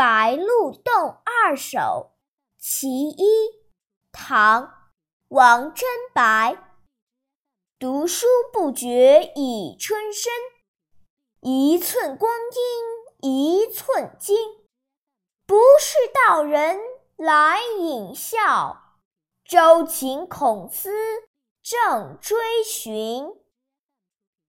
白鹿洞二首其一唐王贞白。读书不觉已春深一寸光阴一寸金。不是道人来引笑周秦孔思正追寻。